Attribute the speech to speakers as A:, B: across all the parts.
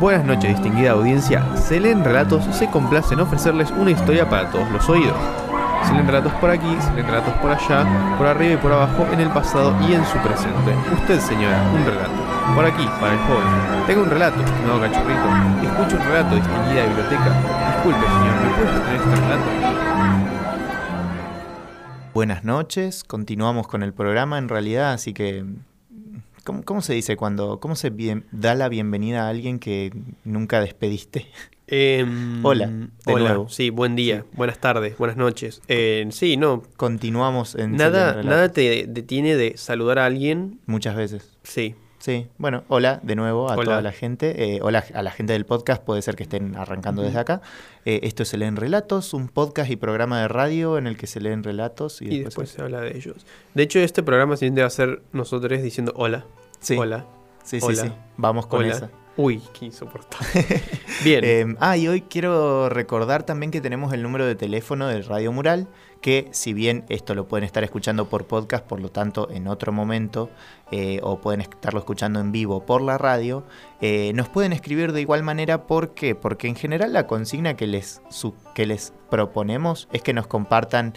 A: Buenas noches, distinguida audiencia. Selén Relatos se complace en ofrecerles una historia para todos los oídos. Selén Relatos por aquí, Selén Relatos por allá, por arriba y por abajo, en el pasado y en su presente. Usted, señora, un relato. Por aquí, para el joven. Tengo un relato, estimado cachorrito. Escucho un relato, distinguida biblioteca. Disculpe, señor, ¿me puede tener este relato?
B: Buenas noches, continuamos con el programa en realidad, así que ¿cómo, cómo se dice cuando, cómo se bien- da la bienvenida a alguien que nunca despediste?
C: Em,
B: Hola, de
C: hola,
B: nuevo.
C: sí, buen día, buenas tardes, buenas noches. Eh, sí, no,
B: Continuamos en
C: nada, nada te detiene de saludar a alguien.
B: muchas veces.
C: Sí,
B: Sí, bueno, hola de nuevo a
C: Hola.
B: toda la gente. eh, hola a la gente del podcast, puede ser que estén arrancando desde acá. Eh, esto es Se leen relatos, un podcast y programa de radio en el que se leen relatos y,
C: y
B: después...
C: después se habla de ellos. De hecho, este programa siguiente va a ser nosotros diciendo hola,
B: Sí,
C: hola,
B: sí, sí,
C: hola,
B: sí. Vamos con
C: hola.
B: esa.
C: Uy, qué insoportable. Bien,
B: Eh, ah, y hoy quiero recordar también que tenemos el número de teléfono del Radio Mural, que si bien esto lo pueden estar escuchando por podcast, por lo tanto en otro momento, eh, o pueden estarlo escuchando en vivo por la radio, eh, nos pueden escribir de igual manera. ¿Por qué? Porque en general la consigna que les, su- que les proponemos es que nos compartan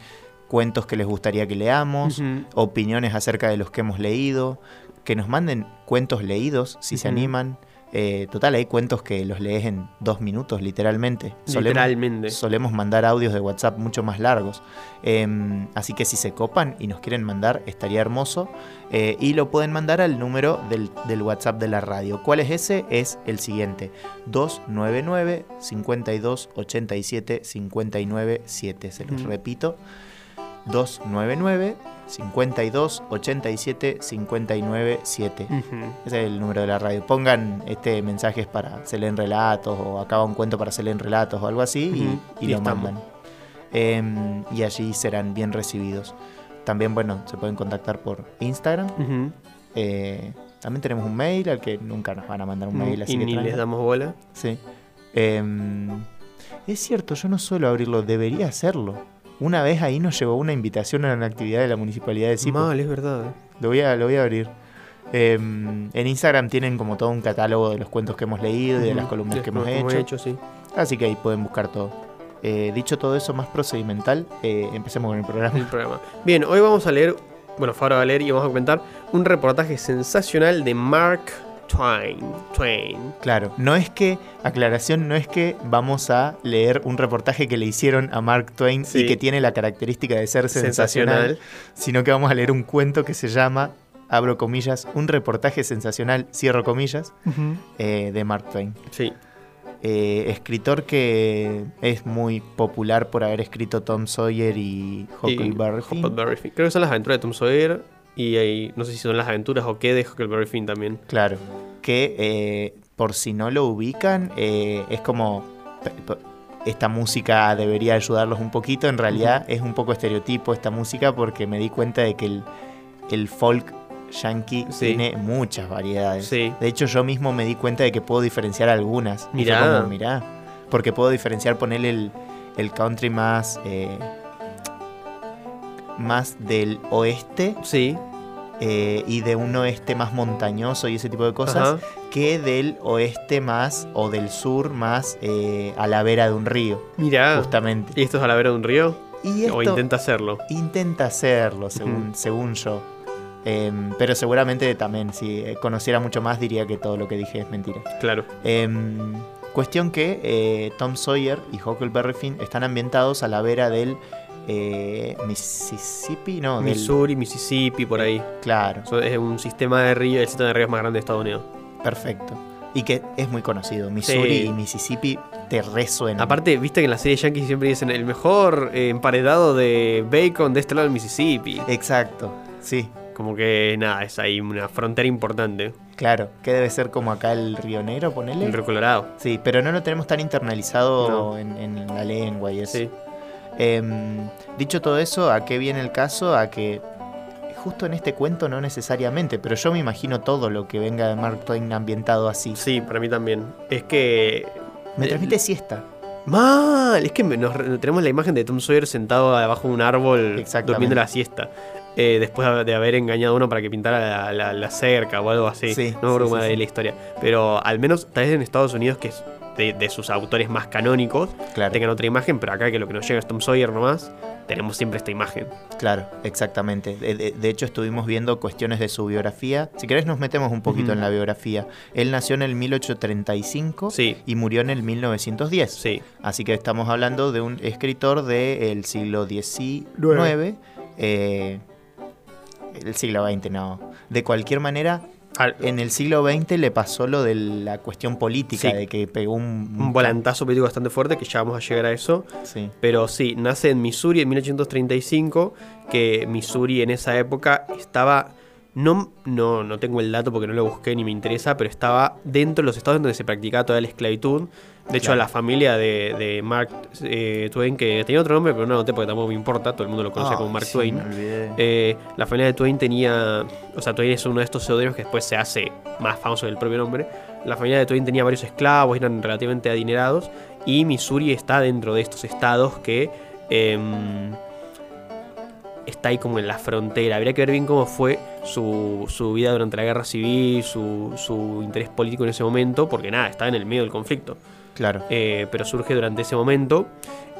B: cuentos que les gustaría que leamos, opiniones acerca de los que hemos leído, que nos manden cuentos leídos si se animan. Eh, total, hay cuentos que los lees en dos minutos, literalmente. Solemos,
C: literalmente.
B: solemos mandar audios de WhatsApp mucho más largos. Em, así que si se copan y nos quieren mandar, estaría hermoso. Eh, y lo pueden mandar al número del, del WhatsApp de la radio. ¿Cuál es ese? Es el siguiente: 299 52 87 59 7. Se los repito: 299 52 87 59 7.
C: Ujú.
B: Ese es el número de la radio. Pongan este mensajes para se leen relatos o acaba un cuento para se leen relatos o algo así y-
C: Ujú.
B: y,
C: Y
B: lo
C: estamos.
B: mandan. Em, y allí serán bien recibidos. También, bueno, se pueden contactar por Instagram. Eh, también tenemos un mail al que nunca nos van a mandar un mail, así
C: y
B: que
C: ni les damos bola.
B: Sí. Em, es cierto, yo no suelo abrirlo, debería hacerlo. Una vez ahí nos llegó una invitación a una actividad de la municipalidad de Sipo.
C: Mal, es verdad.
B: Lo voy a, lo voy a abrir. Em, en Instagram tienen como todo un catálogo de los cuentos que hemos leído y de las columnas
C: Sí,
B: que hemos
C: como
B: hecho.
C: sí.
B: Así que ahí pueden buscar todo. Eh, dicho todo eso más procedimental, eh, empecemos con el programa.
C: el programa. Bien, hoy vamos a leer, bueno, Fabra va a leer y vamos a comentar un reportaje sensacional de Mark Twain. Twain.
B: Claro, no es que, aclaración, no es que vamos a leer un reportaje que le hicieron a Mark Twain
C: Sí.
B: y que tiene la característica de ser sensacional, sino que vamos a leer un cuento que se llama, abro comillas, un reportaje sensacional, cierro comillas, eh, de Mark Twain.
C: Sí.
B: Eh, escritor que es muy popular por haber escrito Tom Sawyer y. Huckleberry Finn.
C: Creo que son las aventuras de Tom Sawyer. Y ahí, no sé si son las aventuras o qué de Huckleberry Finn también.
B: Claro, que eh, por si no lo ubican, eh, es como esta música debería ayudarlos un poquito. En realidad es un poco estereotipo esta música porque me di cuenta de que el, el folk yankee
C: Sí.
B: tiene muchas variedades.
C: Sí.
B: De hecho, yo mismo me di cuenta de que puedo diferenciar algunas. Y fue
C: Mirá.
B: como, mirá. Porque puedo diferenciar, ponerle el, el country más. eh, más del oeste
C: Sí.
B: eh, y de un oeste más montañoso y ese tipo de cosas
C: Ajá.
B: que del oeste más o del sur más eh, a la vera de un río,
C: Mirá.
B: justamente.
C: ¿Y esto es a la vera de un río?
B: Y esto
C: O intenta hacerlo.
B: intenta hacerlo, según, según yo. Em, pero seguramente también, si eh, conociera mucho más, diría que todo lo que dije es mentira.
C: Claro.
B: Em, cuestión que Tom Sawyer y Huckleberry Finn están ambientados a la vera del eh, Mississippi, no, del...
C: Missouri, Mississippi, por ahí.
B: Claro,
C: es un sistema de ríos, el sistema de ríos más grande de Estados Unidos.
B: perfecto. Y que es muy conocido. Missouri
C: Sí.
B: y Mississippi te resuenan.
C: Aparte, viste que en la serie Yankees siempre dicen el mejor eh, emparedado de bacon de este lado del Mississippi.
B: Exacto, sí,
C: Como que nada, es ahí una frontera importante.
B: claro. Que debe ser como acá el Río Negro, ponele.
C: El río Colorado.
B: Sí, pero no lo tenemos tan internalizado
C: No.
B: en, en la lengua y eso.
C: Sí.
B: Em, dicho todo eso, ¿a qué viene el caso? A que justo en este cuento no necesariamente, pero yo me imagino todo lo que venga de Mark Twain ambientado así.
C: Sí, para mí también. Es que.
B: Me transmite siesta.
C: Mal, es que nos tenemos la imagen de Tom Sawyer sentado abajo de un árbol durmiendo la siesta. eh, después de haber engañado a uno para que pintara la, la- la cerca o algo así.
B: Sí,
C: no me acuerdo
B: sí, sí, sí.
C: la historia. Pero al menos tal vez en Estados Unidos, que es de, de sus autores más canónicos,
B: Claro.
C: tengan otra imagen, pero acá que lo que nos llega es Tom Sawyer nomás, tenemos siempre esta imagen.
B: Claro, exactamente. De, de- de hecho, estuvimos viendo cuestiones de su biografía. Si querés, nos metemos un poquito en la biografía. Él nació en el 1835
C: Sí.
B: y murió en el 1910.
C: Sí.
B: Así que estamos hablando de un escritor del siglo XIX, eh, el siglo XX, no. De cualquier manera,
C: Al-
B: en el siglo XX le pasó lo de la cuestión política,
C: Sí.
B: de que pegó un...
C: un volantazo político bastante fuerte, que ya vamos a llegar a eso.
B: Sí,
C: Pero sí, nace en Missouri en 1835, que Missouri en esa época estaba... No, no, no tengo el dato porque no lo busqué ni me interesa, pero estaba dentro de los estados donde se practicaba toda la esclavitud. De hecho,
B: Claro.
C: la familia de, de Mark eh, Twain, que tenía otro nombre, pero no lo noté porque tampoco me importa, todo el mundo lo conocía
B: Ah,
C: como Mark
B: sí,
C: Twain.
B: me olvidé.
C: Eh, la familia de Twain tenía. O sea, Twain es uno de estos seudónimos que después se hace más famoso que el propio nombre. La familia de Twain tenía varios esclavos, eran relativamente adinerados. Y Missouri está dentro de estos estados que. em, está ahí como en la frontera. Habría que ver bien cómo fue su, su vida durante la guerra civil, su, su interés político en ese momento, porque nada, está en el medio del conflicto.
B: Claro.
C: Eh, pero surge durante ese momento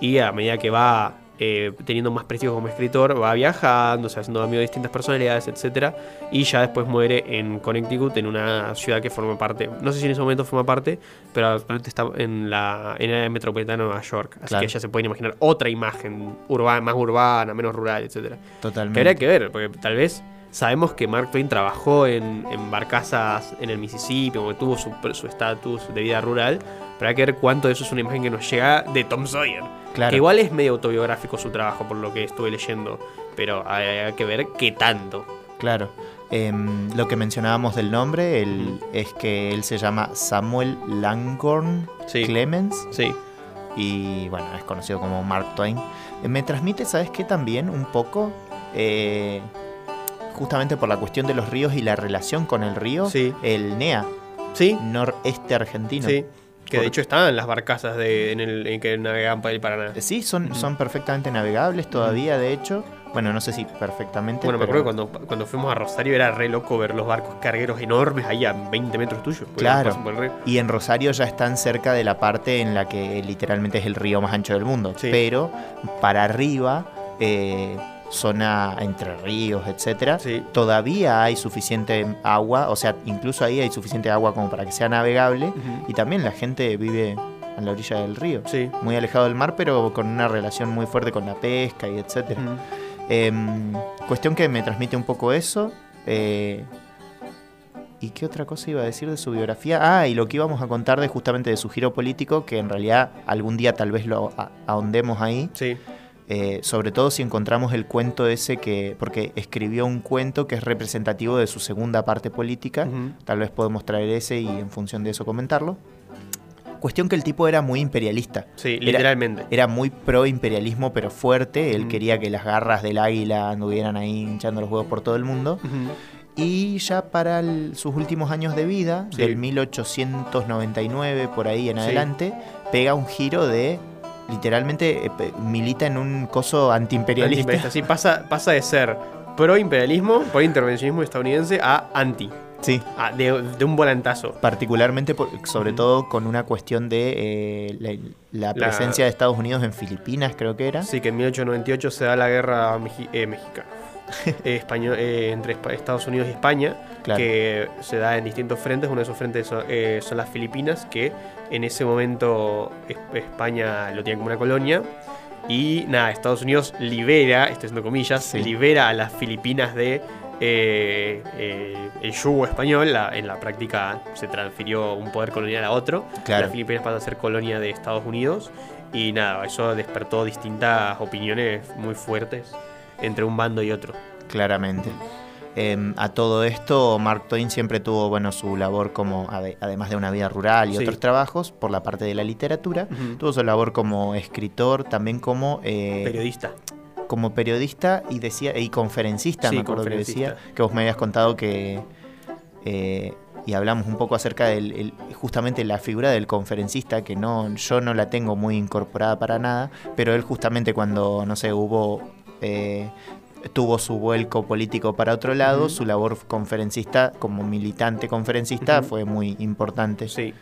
C: y a medida que va eh, teniendo más prestigio como escritor, va viajando, se va haciendo amigo de distintas personalidades, etcétera, y ya después muere en Connecticut, en una ciudad que forma parte, no sé si en ese momento forma parte, pero actualmente está en la en el área metropolitana de Nueva York, así
B: Claro.
C: que ya se pueden imaginar otra imagen urbana, más urbana, menos rural, etcétera.
B: Totalmente.
C: Que habría que ver, porque tal vez sabemos que Mark Twain trabajó en, en barcazas en el Mississippi, como que tuvo su su estatus de vida rural, pero hay que ver cuánto de eso es una imagen que nos llega de Tom Sawyer.
B: Claro.
C: Que igual es medio autobiográfico su trabajo, por lo que estuve leyendo, pero hay, hay que ver qué tanto.
B: Claro. Em, lo que mencionábamos del nombre es que él se llama Samuel Langhorne
C: Sí.
B: Clemens
C: Sí,
B: y bueno, es conocido como Mark Twain. Eh, me transmite, ¿sabes qué? También un poco, eh, justamente por la cuestión de los ríos y la relación con el río,
C: Sí.
B: el NEA,
C: sí,
B: noreste argentino.
C: sí. Que de hecho estaban las barcazas de, en, el, en que navegaban para el Paraná.
B: Eh, Sí, son, son perfectamente navegables todavía, de hecho. Bueno, no sé si perfectamente.
C: Bueno, me acuerdo que cuando, cuando fuimos a Rosario era re loco ver los barcos cargueros enormes ahí a 20 metros tuyos.
B: Claro. Y en Rosario ya están cerca de la parte en la que literalmente es el río más ancho del mundo.
C: Sí.
B: Pero para arriba, eh, zona entre ríos, etcétera,
C: Sí.
B: todavía hay suficiente agua. O sea, incluso ahí hay suficiente agua como para que sea navegable. Y también la gente vive a la orilla del río.
C: Sí.
B: Muy alejado del mar, pero con una relación muy fuerte con la pesca y etcétera. Em, cuestión que me transmite un poco eso. eh, ¿Y qué otra cosa iba a decir de su biografía? Ah, y lo que íbamos a contar de justamente de su giro político, que en realidad algún día tal vez lo ahondemos ahí.
C: Sí.
B: Eh, sobre todo si encontramos el cuento ese que. porque escribió un cuento que es representativo de su segunda parte política. Tal vez podemos traer ese y en función de eso comentarlo. Cuestión que el tipo era muy imperialista.
C: Sí,
B: Era-
C: literalmente.
B: Era muy pro imperialismo, pero fuerte. Él quería que las garras del águila anduvieran ahí hinchando los huevos por todo el mundo. Y ya para el- sus últimos años de vida,
C: Sí.
B: del 1899 por ahí en
C: Sí.
B: adelante, pega un giro de. Literalmente eh, milita en un coso antiimperialista.
C: Antiimperialista. Sí, pasa, pasa de ser pro imperialismo, pro intervencionismo estadounidense a anti.
B: Sí.
C: de, de un volantazo.
B: Particularmente, por- sobre todo con una cuestión de eh, la, la
C: La-
B: presencia de Estados Unidos en Filipinas, creo que era.
C: Sí, que en 1898 se da la guerra mexi- eh, mexicana. Eh, español- eh, entre Estados Unidos y España,
B: Claro.
C: que se da en distintos frentes. Uno de esos frentes son, eh, son las Filipinas, que en ese momento es- España lo tiene como una colonia. Y nada, Estados Unidos libera, estoy haciendo comillas,
B: Sí.
C: libera a las Filipinas de eh, eh, el yugo español. La- en la práctica se transfirió un poder colonial a otro.
B: Claro.
C: Las Filipinas pasan a ser colonia de Estados Unidos. Y nada, eso despertó distintas opiniones muy fuertes entre un bando y otro.
B: Claramente. Em, a todo esto, Mark Twain siempre tuvo bueno, su labor como, ade- además de una vida rural y
C: Sí.
B: otros trabajos, por la parte de la literatura. Tuvo su labor como escritor, también como, eh,
C: Periodista.
B: como periodista y decía y conferencista,
C: Sí,
B: me acuerdo que
C: conferencista.
B: decía, que vos me habías contado que eh, y hablamos un poco acerca del el- justamente la figura del conferencista que no yo no la tengo muy incorporada para nada, pero él justamente cuando no sé hubo eh, tuvo su vuelco político para otro lado, su labor conferencista, como militante conferencista, fue muy importante.
C: Sí.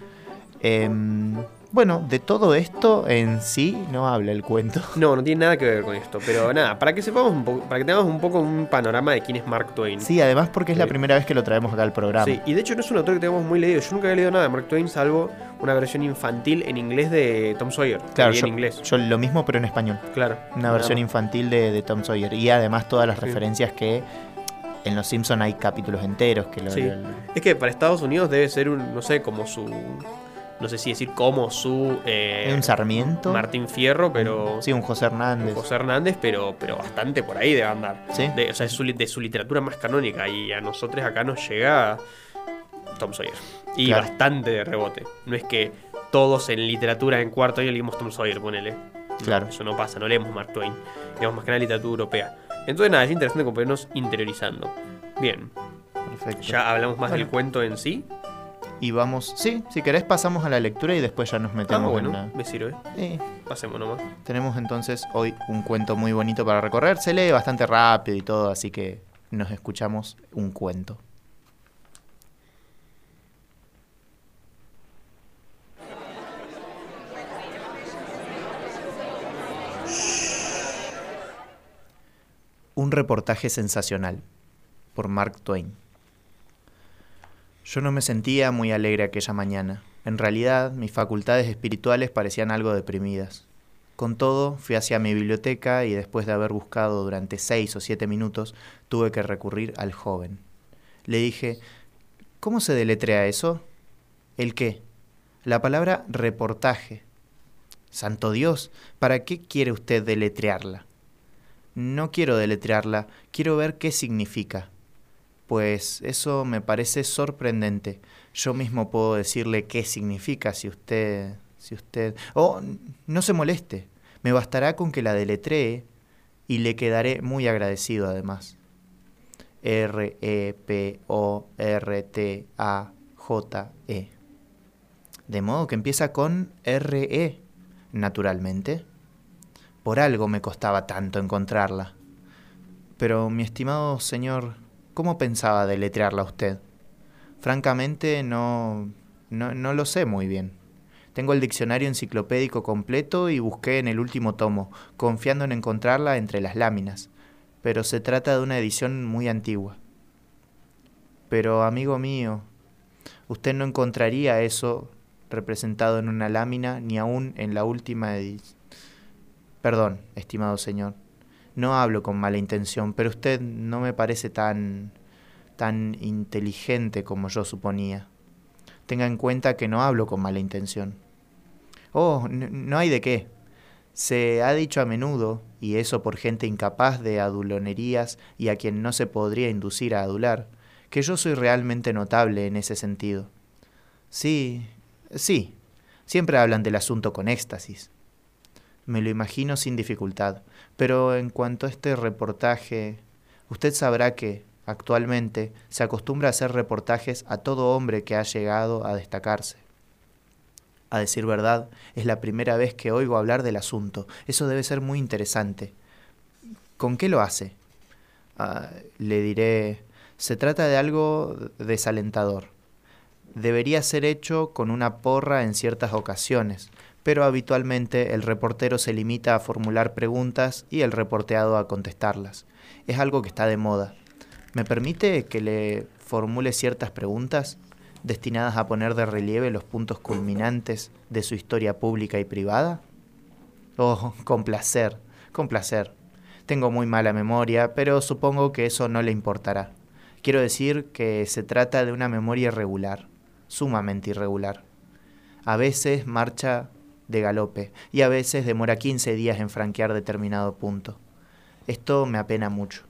B: Em, bueno, de todo esto en sí no habla el cuento.
C: No, no tiene nada que ver con esto. Pero nada, para que sepamos un poco, para que tengamos un poco un panorama de quién es Mark Twain.
B: Sí, además porque es la
C: Sí.
B: primera vez que lo traemos acá al programa.
C: Sí, y de hecho no es un autor que tengamos muy leído. Yo nunca había leído nada de Mark Twain, salvo una versión infantil en inglés de Tom Sawyer.
B: Claro, yo,
C: en inglés.
B: yo lo mismo pero en español.
C: Claro.
B: Una versión infantil de, de Tom Sawyer. Y además todas las
C: Sí.
B: referencias que en Los Simpson hay capítulos enteros que lo,
C: Sí.
B: lo-
C: Es que para Estados Unidos debe ser un, no sé, como su. No sé si decir como su. eh,
B: ¿Es un Sarmiento?
C: Martín Fierro, pero.
B: Sí, un José Hernández.
C: José Hernández, pero, pero bastante por ahí debe andar.
B: Sí.
C: De, o sea, es su, de su literatura más canónica. Y a nosotros acá nos llega Tom Sawyer. Y
B: Claro.
C: bastante de rebote. No es que todos en literatura en cuarto año leímos Tom Sawyer, ponele. No,
B: Claro.
C: Eso no pasa, no leemos Mark Twain. Leemos más que nada literatura europea. Entonces, nada, es interesante como irnos interiorizando. Bien,
B: Perfecto.
C: ya hablamos más del cuento en sí.
B: Y vamos, sí, si querés pasamos a la lectura y después ya nos
C: Ah,
B: metemos
C: bueno,
B: en la...
C: me sirve.
B: Sí,
C: Pasemos nomás.
B: tenemos entonces hoy un cuento muy bonito para recorrer. Se lee bastante rápido y todo, así que nos escuchamos un cuento. Un reportaje sensacional por Mark Twain. Yo no me sentía muy alegre aquella mañana. En realidad, mis facultades espirituales parecían algo deprimidas. Con todo, fui hacia mi biblioteca y después de haber buscado durante seis o siete minutos, tuve que recurrir al joven. Le dije, ¿cómo se deletrea eso? ¿El qué? La palabra reportaje. Santo Dios, ¿para qué quiere usted deletrearla? No quiero deletrearla, quiero ver qué significa. Pues eso me parece sorprendente. Yo mismo puedo decirle qué significa si usted... si usted... Oh, no se moleste. Me bastará con que la deletree y le quedaré muy agradecido además. R-E-P-O-R-T-A-J-E. De modo que empieza con R-E, naturalmente. Por algo me costaba tanto encontrarla. Pero, mi estimado señor, ¿cómo pensaba deletrearla usted? Francamente, no, no, no lo sé muy bien. Tengo el diccionario enciclopédico completo y busqué en el último tomo, confiando en encontrarla entre las láminas. Pero se trata de una edición muy antigua. Pero, amigo mío, usted no encontraría eso representado en una lámina ni aún en la última edición. Perdón, estimado señor. No hablo con mala intención, pero usted no me parece tan tan inteligente como yo suponía. Tenga en cuenta que no hablo con mala intención. Oh, no hay de qué. Se ha dicho a menudo, y eso por gente incapaz de adulonerías y a quien no se podría inducir a adular, que yo soy realmente notable en ese sentido. Sí, sí, siempre hablan del asunto con éxtasis. Me lo imagino sin dificultad, pero en cuanto a este reportaje, usted sabrá que, actualmente, se acostumbra a hacer reportajes a todo hombre que ha llegado a destacarse. A decir verdad, es la primera vez que oigo hablar del asunto. Eso debe ser muy interesante. ¿Con qué lo hace? Ah, le diré, se trata de algo desalentador. Debería ser hecho con una porra en ciertas ocasiones, pero habitualmente el reportero se limita a formular preguntas y el reporteado a contestarlas. Es algo que está de moda. ¿Me permite que le formule ciertas preguntas destinadas a poner de relieve los puntos culminantes de su historia pública y privada? Oh, con placer, con placer. Tengo muy mala memoria, pero supongo que eso no le importará. Quiero decir que se trata de una memoria irregular, sumamente irregular. A veces marcha de galope y a veces demora 15 días en franquear determinado punto. Esto me apena mucho.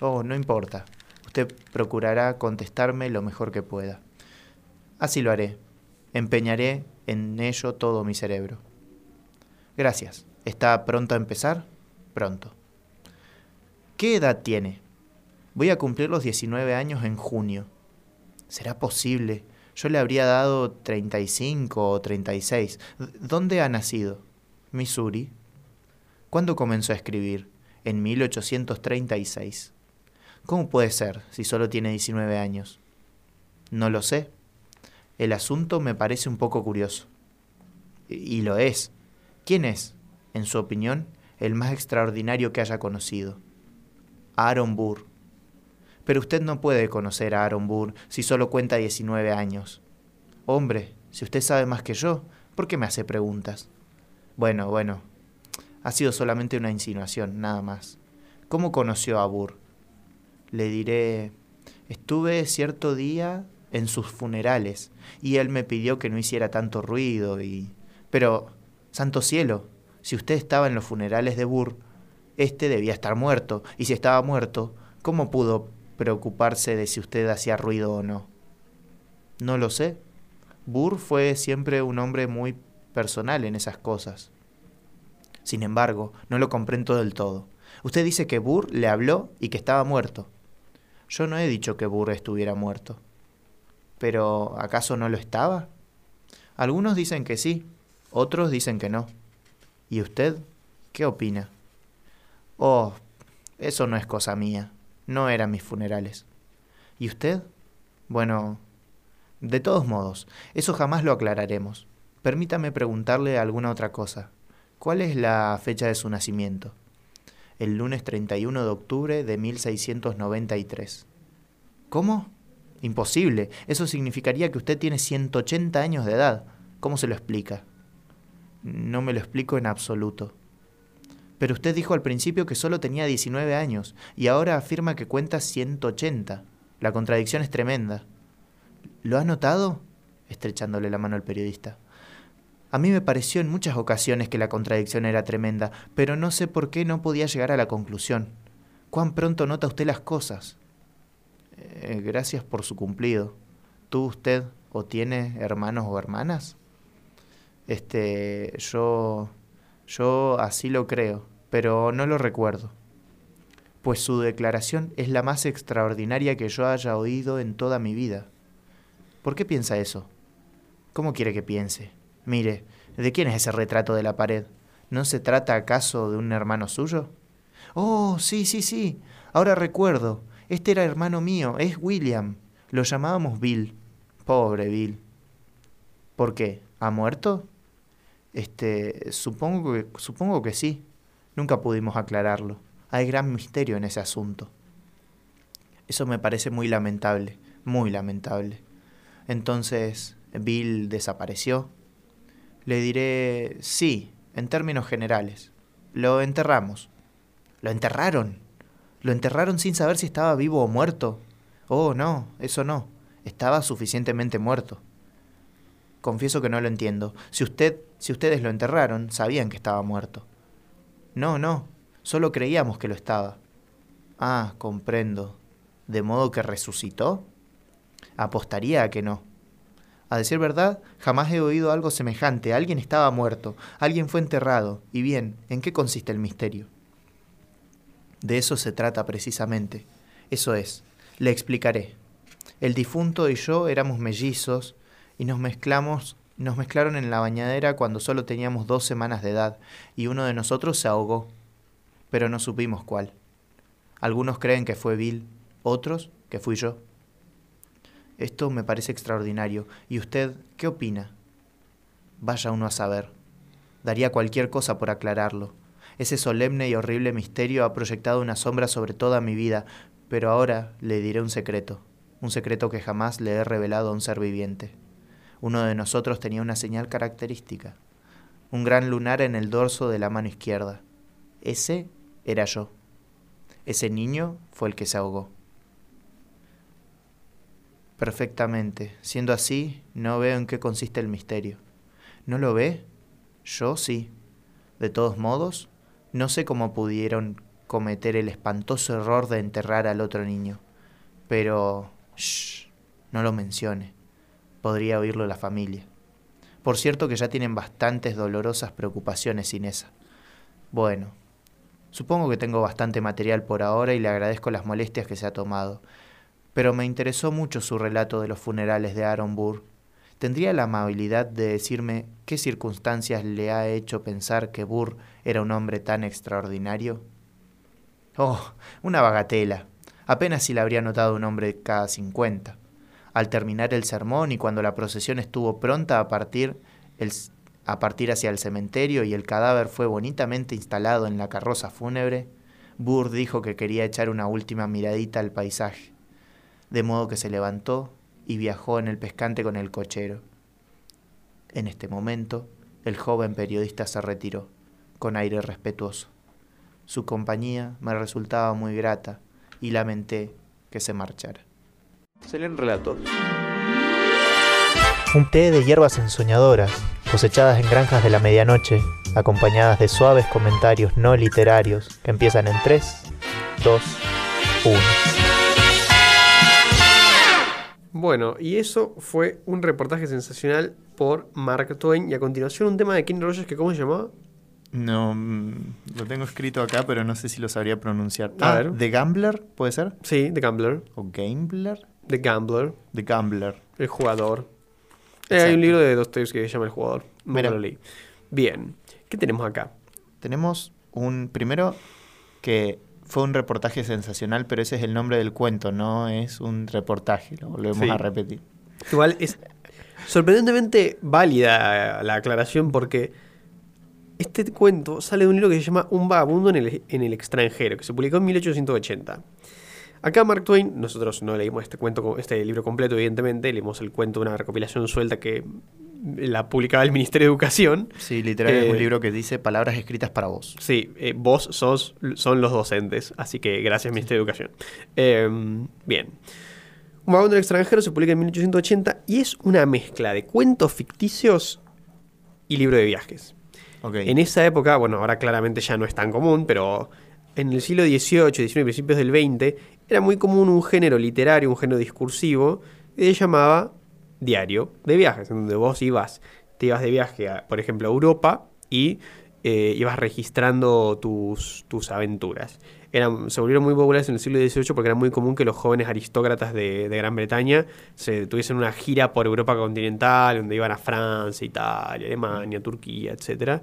B: Oh, no importa. Usted procurará contestarme lo mejor que pueda. Así lo haré. Empeñaré en ello todo mi cerebro. Gracias. ¿Está pronto a empezar? Pronto. ¿Qué edad tiene? Voy a cumplir los 19 años en junio. ¿Será posible? Yo le habría dado 35 o 36. ¿Dónde ha nacido? Missouri. ¿Cuándo comenzó a escribir? en 1836. ¿Cómo puede ser si solo tiene 19 años? No lo sé. El asunto me parece un poco curioso. Y lo es. ¿Quién es, en su opinión, el más extraordinario que haya conocido? Aaron Burr. Pero usted no puede conocer a Aaron Burr si solo cuenta 19 años. Hombre, si usted sabe más que yo, ¿por qué me hace preguntas? Bueno, bueno, ha sido solamente una insinuación, nada más. ¿Cómo conoció a Burr? Le diré, estuve cierto día en sus funerales y él me pidió que no hiciera tanto ruido y... Pero, santo cielo, si usted estaba en los funerales de Burr, este debía estar muerto, y si estaba muerto, ¿cómo pudo preocuparse de si usted hacía ruido o no? No lo sé. Burr fue siempre un hombre muy personal en esas cosas. Sin embargo, no lo comprendo del todo. Usted dice que Burr le habló y que estaba muerto. Yo no he dicho que Burr estuviera muerto. Pero ¿acaso no lo estaba? Algunos dicen que sí, otros dicen que no. ¿Y usted qué opina? Oh, eso no es cosa mía. No eran mis funerales. ¿Y usted? Bueno, de todos modos, eso jamás lo aclararemos. Permítame preguntarle alguna otra cosa. ¿Cuál es la fecha de su nacimiento? El lunes 31 de octubre de 1693. ¿Cómo? Imposible. Eso significaría que usted tiene 180 años de edad. ¿Cómo se lo explica? No me lo explico en absoluto. Pero usted dijo al principio que solo tenía 19 años y ahora afirma que cuenta 180. La contradicción es tremenda. ¿Lo ha notado? estrechándole la mano al periodista. A mí me pareció en muchas ocasiones que la contradicción era tremenda, pero no sé por qué no podía llegar a la conclusión. ¿Cuán pronto nota usted las cosas? Eh, gracias por su cumplido. ¿Tú, usted, o tiene hermanos o hermanas? Este, yo, yo así lo creo, pero no lo recuerdo. Pues su declaración es la más extraordinaria que yo haya oído en toda mi vida. ¿Por qué piensa eso? ¿Cómo quiere que piense? Mire, ¿de quién es ese retrato de la pared? ¿No se trata acaso de un hermano suyo? Oh, sí, sí, sí. Ahora recuerdo. Este era hermano mío, es William. Lo llamábamos Bill. Pobre Bill. ¿Por qué? ¿Ha muerto? Este, supongo que, supongo que sí. Nunca pudimos aclararlo. Hay gran misterio en ese asunto. Eso me parece muy lamentable, muy lamentable. Entonces, Bill desapareció. Le diré sí, en términos generales. Lo enterramos. ¿Lo enterraron? ¿Lo enterraron sin saber si estaba vivo o muerto? Oh, no, eso no. Estaba suficientemente muerto. Confieso que no lo entiendo. Si usted, si ustedes lo enterraron, sabían que estaba muerto. No, no, solo creíamos que lo estaba. Ah, comprendo. ¿De modo que resucitó? Apostaría a que no. A decir verdad, jamás he oído algo semejante. Alguien estaba muerto, alguien fue enterrado. Y bien, ¿en qué consiste el misterio? De eso se trata precisamente. Eso es. Le explicaré. El difunto y yo éramos mellizos y nos mezclamos, nos mezclaron en la bañadera cuando solo teníamos dos semanas de edad y uno de nosotros se ahogó. Pero no supimos cuál. Algunos creen que fue Bill, otros que fui yo. Esto me parece extraordinario. ¿Y usted qué opina? Vaya uno a saber. Daría cualquier cosa por aclararlo. Ese solemne y horrible misterio ha proyectado una sombra sobre toda mi vida, pero ahora le diré un secreto, un secreto que jamás le he revelado a un ser viviente. Uno de nosotros tenía una señal característica, un gran lunar en el dorso de la mano izquierda. Ese era yo. Ese niño fue el que se ahogó perfectamente. Siendo así, no veo en qué consiste el misterio. ¿No lo ve? Yo sí. De todos modos, no sé cómo pudieron cometer el espantoso error de enterrar al otro niño. Pero... Shh, no lo mencione. Podría oírlo la familia. Por cierto que ya tienen bastantes dolorosas preocupaciones sin esa. Bueno, supongo que tengo bastante material por ahora y le agradezco las molestias que se ha tomado pero me interesó mucho su relato de los funerales de Aaron Burr. ¿Tendría la amabilidad de decirme qué circunstancias le ha hecho pensar que Burr era un hombre tan extraordinario? Oh, una bagatela. Apenas si la habría notado un hombre cada cincuenta. Al terminar el sermón y cuando la procesión estuvo pronta a partir, a partir hacia el cementerio y el cadáver fue bonitamente instalado en la carroza fúnebre, Burr dijo que quería echar una última miradita al paisaje, de modo que se levantó y viajó en el pescante con el cochero. En este momento, el joven periodista se retiró, con aire respetuoso. Su compañía me resultaba muy grata y lamenté que se marchara.
A: Se leen relatos.
B: Un té de hierbas ensoñadoras, cosechadas en granjas de la medianoche, acompañadas de suaves comentarios no literarios que empiezan en 3, 2, 1.
C: Bueno, y eso fue un reportaje sensacional por Mark Twain. Y a continuación un tema de Kenny Rogers que ¿cómo se llamaba?
B: No, mm, lo tengo escrito acá, pero no sé si lo sabría pronunciar.
C: A
B: Ah,
C: ver.
B: ¿The Gambler? ¿Puede ser?
C: Sí, The Gambler.
B: ¿O Gambler?
C: The Gambler,
B: The Gambler.
C: el jugador. Eh, hay un libro de Dostoevsky que se llama El jugador.
B: Mira.
C: lo leí. Bien, ¿qué tenemos acá?
B: Tenemos un primero que fue un reportaje sensacional, pero ese es el nombre del cuento, no es un reportaje, lo volvemos
C: Sí.
B: a repetir.
C: Igual es sorprendentemente válida la aclaración porque este cuento sale de un libro que se llama Un vagabundo en el, en el extranjero, que se publicó en 1880. Acá Mark Twain, nosotros no leímos este cuento, este libro completo, evidentemente, leímos el cuento de una recopilación suelta que la publicaba el Ministerio de Educación.
B: Sí, literal es un
C: Eh,
B: libro que dice palabras escritas para vos.
C: Sí, eh, vos sos, son los docentes, así que gracias Ministerio de Educación. Eh, bien. Un vagabundo en el extranjero se publica en 1880 y es una mezcla de cuentos ficticios y libro de viajes. En esa época, bueno, ahora claramente ya no es tan común, pero en el siglo XVIII, XIX y principios del XX era muy común un género literario, un género discursivo, que se llamaba diario de viajes, en donde vos ibas, te ibas de viaje, a, por ejemplo, a Europa y eh, ibas registrando tus, tus aventuras. Eran, se volvieron muy populares en el siglo XVIII porque era muy común que los jóvenes aristócratas de, de Gran Bretaña se tuviesen una gira por Europa continental, donde iban a Francia, Italia, Alemania, Turquía, etc.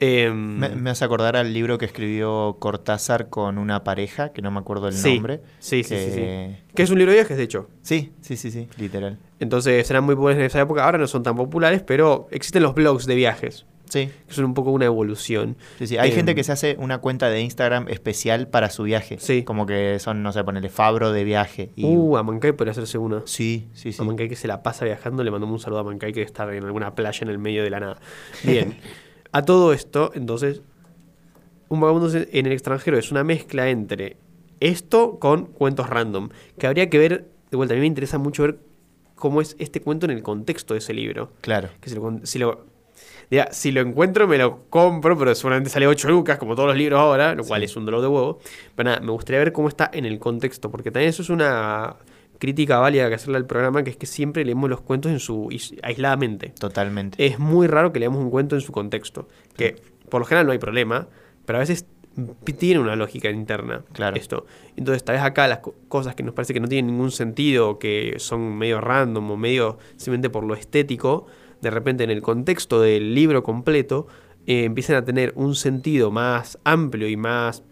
B: Me, me hace acordar al libro que escribió Cortázar con una pareja, que no me acuerdo el
C: Sí,
B: nombre.
C: sí, sí, sí, sí.
B: que-
C: Que es un libro de viajes, de hecho.
B: Sí, sí, sí, sí, literal.
C: Entonces eran muy populares en esa época. Ahora no son tan populares, pero existen los blogs de viajes,
B: Sí,
C: que son un poco una evolución.
B: sí, sí. Hay
C: Em,
B: gente que se hace una cuenta de Instagram especial para su viaje.
C: Sí.
B: Como que son, no sé, ponerle Fabro de viaje. Y...
C: Uh, a Mancay podría hacerse una.
B: Sí, sí, sí.
C: A Mancay que se la pasa viajando, le mandamos un saludo a Mancay que estar en alguna playa en el medio de la nada. Bien. a todo esto, entonces, un vagabundo en el extranjero es una mezcla entre esto con cuentos random. Que habría que ver, de vuelta, a mí me interesa mucho ver cómo es este cuento en el contexto de ese libro.
B: Claro.
C: Que si lo, con- si lo- diga, si lo encuentro me lo compro, pero seguramente sale 8 lucas, como todos los libros ahora, lo cual
B: Sí.
C: es un dolor de huevo. Pero nada, me gustaría ver cómo está en el contexto, porque también eso es una crítica válida que hacerle al programa, que es que siempre leemos los cuentos en su is- aisladamente.
B: Totalmente.
C: Es muy raro que leamos un cuento en su contexto, que por lo general no hay problema, pero a veces tiene una lógica interna
B: Claro.
C: esto. Entonces, tal vez acá las co- cosas que nos parece que no tienen ningún sentido, que son medio random o medio simplemente por lo estético, de repente en el contexto del libro completo eh, empiezan a tener un sentido más amplio y más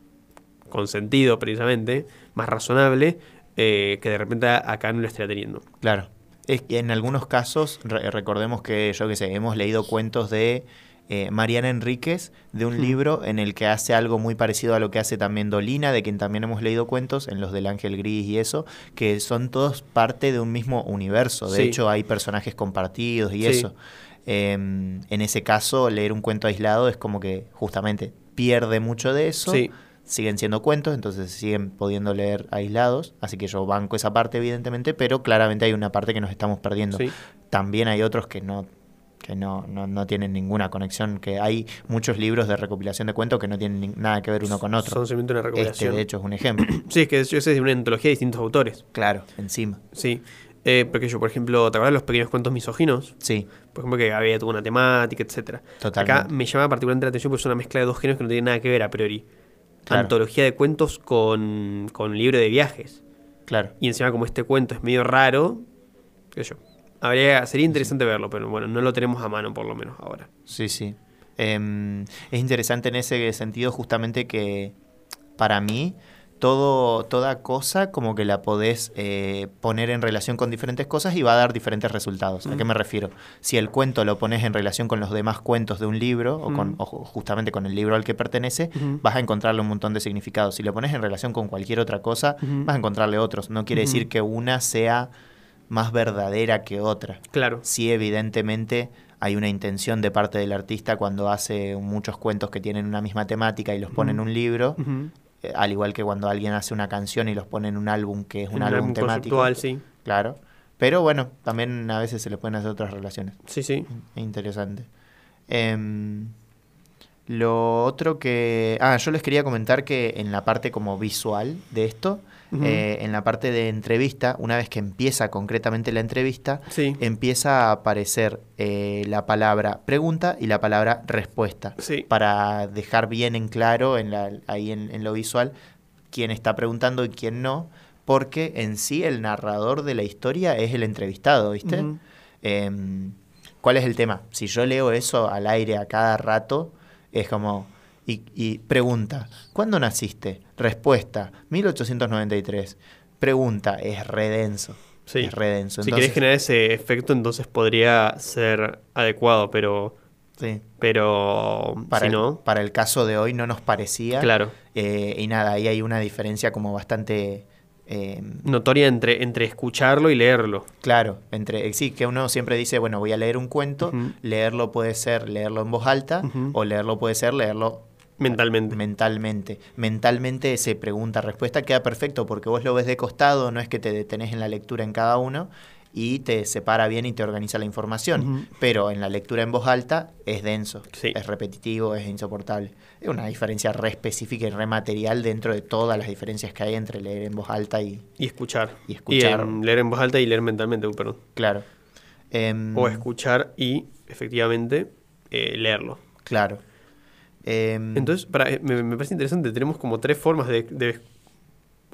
C: con sentido precisamente, más razonable, eh, que de repente acá no lo estaría teniendo.
B: Claro. Es que en algunos casos, re- recordemos que, yo qué sé, hemos leído cuentos de eh, Mariana Enríquez, de un
C: Hmm.
B: libro en el que hace algo muy parecido a lo que hace también Dolina, de quien también hemos leído cuentos, en los del Ángel Gris y eso, que son todos parte de un mismo universo. De
C: Sí.
B: hecho, hay personajes compartidos y
C: Sí.
B: eso. Eh, en ese caso, leer un cuento aislado es como que justamente pierde mucho de eso.
C: Sí.
B: Siguen siendo cuentos, entonces se siguen pudiendo leer aislados. Así que yo banco esa parte, evidentemente, pero claramente hay una parte que nos estamos perdiendo. También hay otros que no que no, no, no tienen ninguna conexión, que hay muchos libros de recopilación de cuentos que no tienen ni- nada que ver uno con otro.
C: Son simplemente una
B: Este,
C: recopilación.
B: de hecho, es un ejemplo.
C: Sí, es que yo sé de una antología de distintos autores.
B: claro, encima.
C: Sí. Eh, porque yo, por ejemplo, ¿te acuerdas de los pequeños cuentos misóginos?
B: Sí,
C: Por ejemplo, que había toda una temática, etcétera. Acá me llama particularmente la atención porque es una mezcla de dos géneros que no tienen nada que ver a priori.
B: Claro.
C: Antología de cuentos con, con libro de viajes.
B: claro.
C: Y encima, como este cuento es medio raro, qué sé yo. Habría, sería interesante verlo, pero bueno, no lo tenemos a mano por lo menos ahora.
B: Sí, sí. Em, es interesante en ese sentido justamente que para mí todo, toda cosa como que la podés eh, poner en relación con diferentes cosas y va a dar diferentes resultados. ¿A qué me refiero? Si el cuento lo pones en relación con los demás cuentos de un libro o, con, o justamente con el libro al que pertenece, vas a encontrarle un montón de significados. Si lo pones en relación con cualquier otra cosa, vas a encontrarle otros. No quiere decir que una sea más verdadera que otra.
C: Claro.
B: Sí, evidentemente hay una intención de parte del artista cuando hace muchos cuentos que tienen una misma temática y los pone en un libro, eh, al igual que cuando alguien hace una canción y los pone en un álbum que es un, álbum, temático.
C: sí.
B: Claro. Pero bueno, también a veces se le pueden hacer otras relaciones.
C: Sí, sí.
B: Interesante. Em, lo otro que... Ah, yo les quería comentar que en la parte como visual de esto, eh, en la parte de entrevista, una vez que empieza concretamente la entrevista, empieza a aparecer eh, la palabra pregunta y la palabra respuesta. Para dejar bien en claro en la, ahí en, lo visual quién está preguntando y quién no, porque en sí el narrador de la historia es el entrevistado, ¿viste? Em, ¿Cuál es el tema? Si yo leo eso al aire a cada rato, es como y, pregunta, ¿cuándo naciste? Respuesta, 1893. Pregunta, es redenso.
C: Sí.
B: Es redenso.
C: Si querés generar ese efecto, entonces podría ser adecuado, pero.
B: Sí.
C: Pero.
B: Para,
C: si
B: el,
C: no.
B: para el caso de hoy no nos parecía.
C: Claro.
B: Eh, y nada, ahí hay una diferencia como bastante.
C: Eh, Notoria entre, entre escucharlo y leerlo.
B: Claro, entre sí, que uno siempre dice, bueno, voy a leer un cuento, leerlo puede ser leerlo en voz alta, o leerlo puede ser leerlo
C: Mentalmente.
B: Mentalmente. Mentalmente ese pregunta-respuesta queda perfecto porque vos lo ves de costado, no es que te detenés en la lectura en cada uno y te separa bien y te organiza la información. Pero en la lectura en voz alta es denso, es repetitivo, es insoportable. Es una diferencia re específica y re material dentro de todas las diferencias que hay entre leer en voz alta y,
C: y escuchar.
B: Y escuchar.
C: Em, leer en voz alta y leer mentalmente, uh, perdón.
B: Claro.
C: Em, o escuchar y efectivamente eh, leerlo.
B: Claro.
C: Em, Entonces, eh, me, parece interesante, tenemos como tres formas de,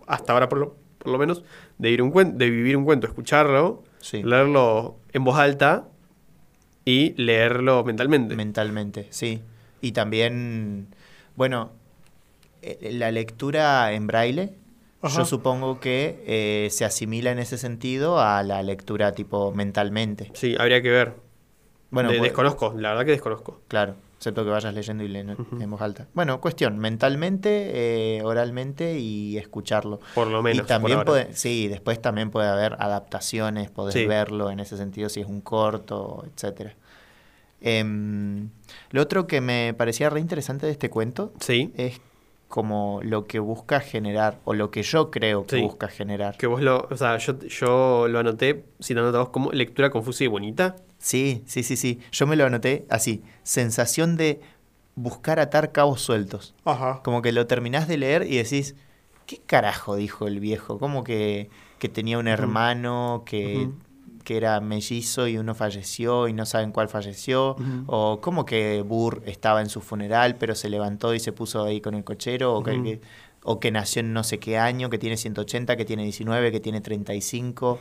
C: hasta ahora por lo, menos, de, ir un de vivir un cuento, escucharlo, leerlo en voz alta y leerlo mentalmente.
B: Mentalmente, sí. Y también, bueno, eh, la lectura en braille, yo supongo que eh, se asimila en ese sentido a la lectura tipo mentalmente.
C: Sí, habría que ver. Bueno, pues desconozco, la verdad que desconozco.
B: Claro excepto que vayas leyendo y leyendo en voz alta. Bueno, cuestión, mentalmente, eh, oralmente y escucharlo.
C: Por lo menos.
B: Y también puede, sí, después también puede haber adaptaciones, podés verlo en ese sentido si es un corto, etcétera. Em, lo otro que me parecía re interesante de este cuento
C: sí.
B: es como lo que busca generar, o lo que yo creo que busca generar.
C: Que vos lo, o sea, yo, yo lo anoté citando a vos como lectura confusa y bonita.
B: Sí, sí, sí, sí. Yo me lo anoté así. Sensación de buscar atar cabos sueltos.
C: Ajá.
B: Como que lo terminás de leer y decís, ¿qué carajo dijo el viejo? Como que, que tenía un hermano que, que, era mellizo y uno falleció y no saben cuál falleció. O como que Burr estaba en su funeral pero se levantó y se puso ahí con el cochero. O que, o que nació en no sé qué año, que tiene 180, que tiene 19, que tiene 35.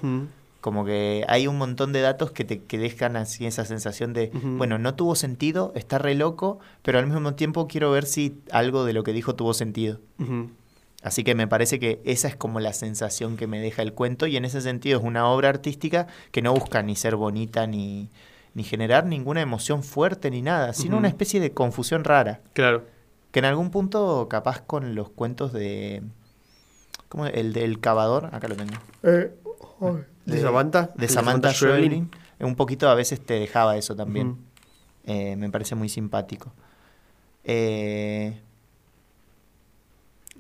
B: Como que hay un montón de datos que te que dejan así esa sensación de, bueno, no tuvo sentido, está re loco, pero al mismo tiempo quiero ver si algo de lo que dijo tuvo sentido. Así que me parece que esa es como la sensación que me deja el cuento y en ese sentido es una obra artística que no busca ni ser bonita ni, ni generar ninguna emoción fuerte ni nada, sino una especie de confusión rara.
C: Claro.
B: Que en algún punto, capaz con los cuentos de... ¿Cómo? El del cavador, acá lo tengo.
C: Eh, de, Samantha.
B: De Samantha. Un poquito a veces te dejaba eso también. Eh, me parece muy simpático. Eh,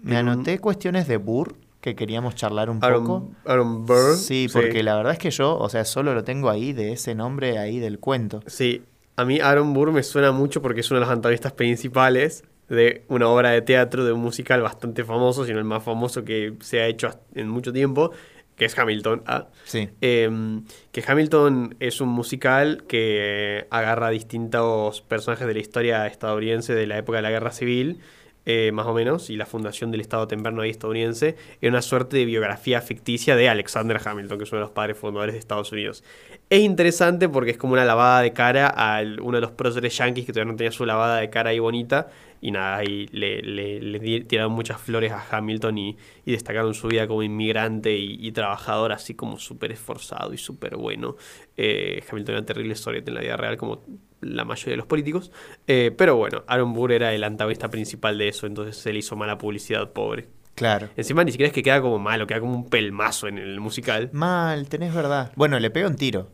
B: me anoté cuestiones de Burr que queríamos charlar un poco.
C: Aaron Burr.
B: Sí, porque la verdad es que yo, o sea, solo lo tengo ahí de ese nombre ahí del cuento.
C: Sí, a mí Aaron Burr me suena mucho porque es uno de los antagonistas principales de una obra de teatro, de un musical bastante famoso, sino el más famoso que se ha hecho en mucho tiempo, que es Hamilton. Ah,
B: sí.
C: Em, que Hamilton es un musical que agarra distintos personajes de la historia estadounidense de la época de la Guerra Civil eh, más o menos, y la fundación del Estado temprano ahí estadounidense, era una suerte de biografía ficticia de Alexander Hamilton, que es uno de los padres fundadores de Estados Unidos. Es interesante porque es como una lavada de cara a uno de los próceres yankees que todavía no tenía su lavada de cara ahí bonita, y nada, ahí le, le, tiraron muchas flores a Hamilton y, destacaron su vida como inmigrante y, trabajador, así como súper esforzado y súper bueno. Eh, Hamilton era una terrible historia en la vida real, como la mayoría de los políticos. Eh, pero bueno, Aaron Burr era el antagonista principal de eso, entonces se le hizo mala publicidad, pobre.
B: Claro.
C: Encima ni siquiera es que queda como malo, queda como un pelmazo en el musical.
B: Mal, tenés verdad. Bueno, le pega un tiro.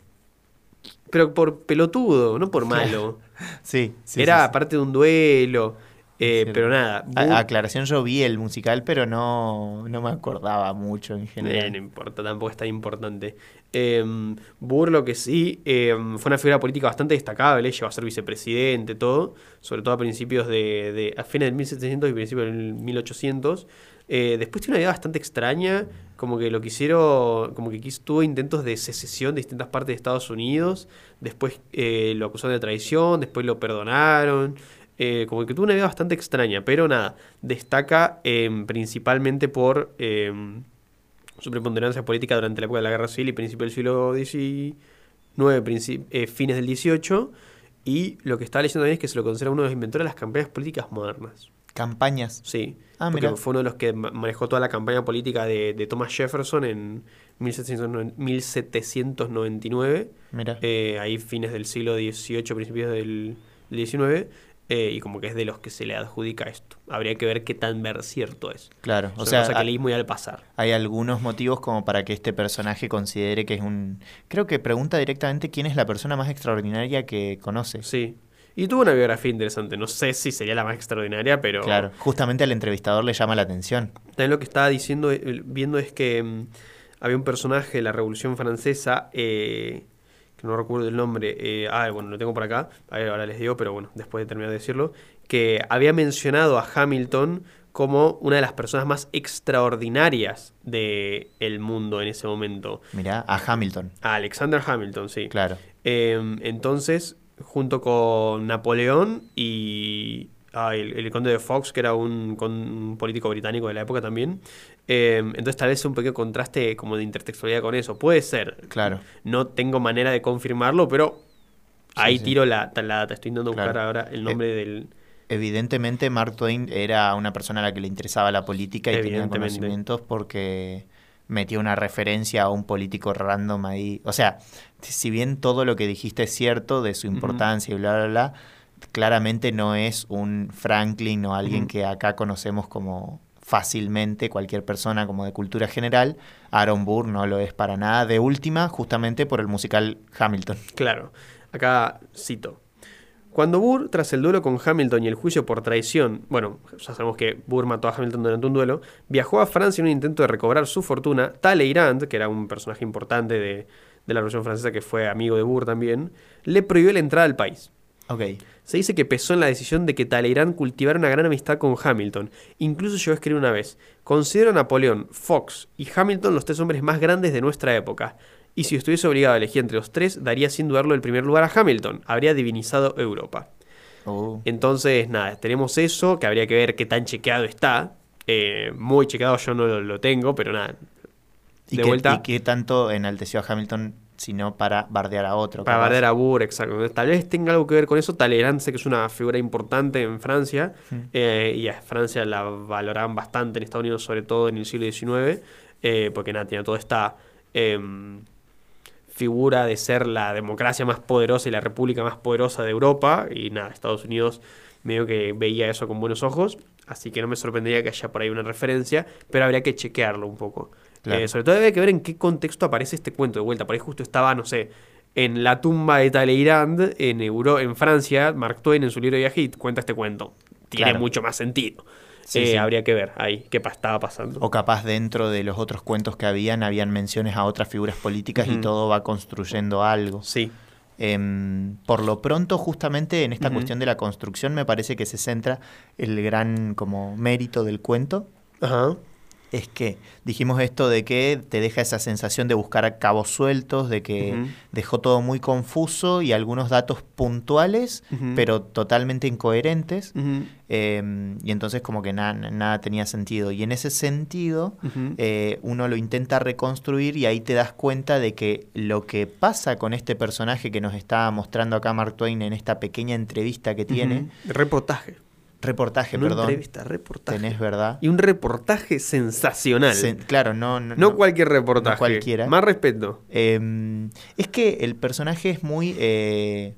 C: Pero por pelotudo, no por malo.
B: sí, sí.
C: Era parte de un duelo. Eh, pero nada.
B: aclaración, yo vi el musical, pero no, no me acordaba mucho en general.
C: Eh, no importa, tampoco es tan importante. Eh, Burr, lo que sí, em, fue una figura política bastante destacable, llegó a ser vicepresidente, todo, sobre todo a principios de, de a fines del 1700 y principios del 1800. Eh, después tiene una vida bastante extraña, como que lo quisieron, como que tuvo intentos de secesión de distintas partes de Estados Unidos, después eh, lo acusaron de traición, después lo perdonaron, eh, como que tuvo una vida bastante extraña, pero nada, destaca em, principalmente por em, su preponderancia política durante la época de la Guerra Civil y principios del siglo XIX, eh, fines del XVIII, y lo que está leyendo también es que se lo considera uno de los inventores de las campañas políticas modernas.
B: ¿Campañas?
C: Sí. Ah, porque fue uno de los que manejó toda la campaña política de, Thomas Jefferson en 1799. Mira. Eh, ahí fines del siglo XVIII, principios del XIX. Eh, y como que es de los que se le adjudica esto. Habría que ver qué tan ver cierto es.
B: Claro,
C: o sea, cosa que leí muy al pasar.
B: Hay algunos motivos como para que este personaje considere que es un... Creo que pregunta directamente quién es la persona más extraordinaria que conoce.
C: Sí. Y tuvo una biografía interesante. No sé si sería la más extraordinaria, pero...
B: Claro, justamente al entrevistador le llama la atención.
C: También lo que estaba diciendo, eh, viendo es que mm, había un personaje de la Revolución Francesa... Eh, no recuerdo el nombre, eh, ah, bueno, lo tengo por acá, ahora les digo, pero bueno, después de terminar de decirlo, que había mencionado a Hamilton como una de las personas más extraordinarias del el mundo en ese momento.
B: Mira, a Hamilton.
C: A Alexander Hamilton, sí.
B: Claro.
C: Em, entonces, junto con Napoleón y ah, el, conde de Fox, que era un, un, político británico de la época también, Em, entonces tal vez un pequeño contraste como de intertextualidad con eso. Puede ser.
B: Claro.
C: No tengo manera de confirmarlo, pero ahí tiro la, la data. Estoy intentando buscar ahora el nombre eh, del...
B: Evidentemente Mark Twain era una persona a la que le interesaba la política y tenía conocimientos porque metió una referencia a un político random ahí. O sea, si bien todo lo que dijiste es cierto de su importancia y bla, bla, bla, claramente no es un Franklin o alguien que acá conocemos como fácilmente cualquier persona como de cultura general. Aaron Burr no lo es para nada. De última, justamente por el musical Hamilton.
C: Claro. Acá cito. Cuando Burr, tras el duelo con Hamilton y el juicio por traición, bueno, ya sabemos que Burr mató a Hamilton durante un duelo, viajó a Francia en un intento de recobrar su fortuna, Talleyrand, que era un personaje importante de, de la Revolución Francesa que fue amigo de Burr también, le prohibió la entrada al país. Se dice que pesó en la decisión de que Talleyrand cultivara una gran amistad con Hamilton. Incluso a escribir una vez: Considero a Napoleón, Fox y Hamilton los tres hombres más grandes de nuestra época. Y si estuviese obligado a elegir entre los tres, daría sin dudarlo el primer lugar a Hamilton. Habría divinizado Europa. Oh. Entonces, nada, tenemos eso, que habría que ver qué tan chequeado está. Eh, muy chequeado yo no lo, tengo, pero nada.
B: De ¿Y vuelta. ¿Y qué tanto enalteció a Hamilton sino para bardear a otro.
C: Para bardear a Burr, exacto. Tal vez tenga algo que ver con eso. Talleyrand sé que es una figura importante en Francia eh, y a Francia la valoraban bastante en Estados Unidos, sobre todo en el siglo XIX, eh, porque nada, tiene toda esta em, figura de ser la democracia más poderosa y la república más poderosa de Europa y nada, Estados Unidos medio que veía eso con buenos ojos, así que no me sorprendería que haya por ahí una referencia, pero habría que chequearlo un poco. Eh, sobre todo hay que ver en qué contexto aparece este cuento de vuelta. Por ahí justo estaba, no sé, en la tumba de Talleyrand, en, Euro, en Francia, Mark Twain en su libro de viaje cuenta este cuento. Tiene mucho más sentido. Eh, habría que ver ahí qué estaba pasando.
B: O capaz dentro de los otros cuentos que habían, habían menciones a otras figuras políticas y todo va construyendo algo.
C: Sí.
B: Em, por lo pronto, justamente en esta cuestión de la construcción, me parece que se centra el gran como mérito del cuento.
C: Ajá
B: es que dijimos esto de que te deja esa sensación de buscar cabos sueltos, de que dejó todo muy confuso y algunos datos puntuales, pero totalmente incoherentes. Eh, y entonces como que na- nada tenía sentido. Y en ese sentido, eh, uno lo intenta reconstruir y ahí te das cuenta de que lo que pasa con este personaje que nos está mostrando acá Mark Twain en esta pequeña entrevista que tiene.
C: Reportaje.
B: Reportaje,
C: no
B: perdón,
C: entrevista, reportaje.
B: tenés verdad.
C: Y un reportaje sensacional.
B: Se- claro, no, no,
C: no, cualquier reportaje.
B: no cualquiera.
C: Más respeto.
B: Eh, es que el personaje es muy. eh,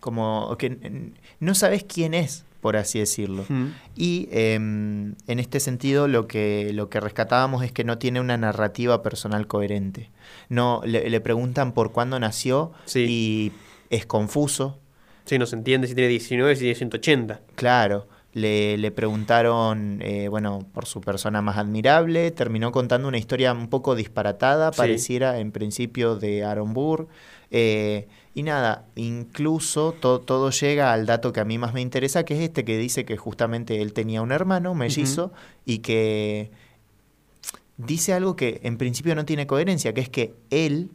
B: como que no sabes quién es, por así decirlo.
C: Ujú.
B: Y eh, en este sentido lo que, lo que rescatábamos es que no tiene una narrativa personal coherente. No, le, le preguntan por cuándo nació
C: Sí.
B: y es confuso.
C: Sí, no se entiende si tiene 19, si tiene 180.
B: Claro, le, le preguntaron, eh, bueno, por su persona más admirable, terminó contando una historia un poco disparatada,
C: Sí.
B: pareciera en principio de Aaron Burr. eh, y nada, incluso to- todo llega al dato que a mí más me interesa, que es este que dice que justamente él tenía un hermano mellizo y que dice algo que en principio no tiene coherencia, que es que él,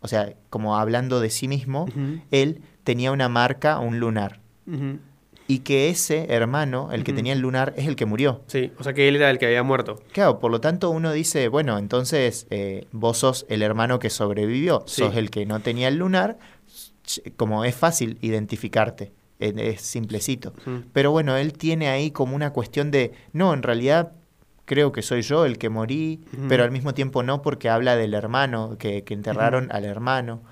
B: o sea, como hablando de sí mismo, él tenía una marca, un lunar y que ese hermano, el que tenía el lunar, es el que murió.
C: Sí, o sea que él era el que había muerto.
B: Claro, por lo tanto uno dice, bueno, entonces eh, vos sos el hermano que sobrevivió,
C: Sí.
B: sos el que no tenía el lunar, como es fácil identificarte, eh, es simplecito. Pero bueno, él tiene ahí como una cuestión de, no, en realidad creo que soy yo el que morí, pero al mismo tiempo no porque habla del hermano, que, que enterraron al hermano.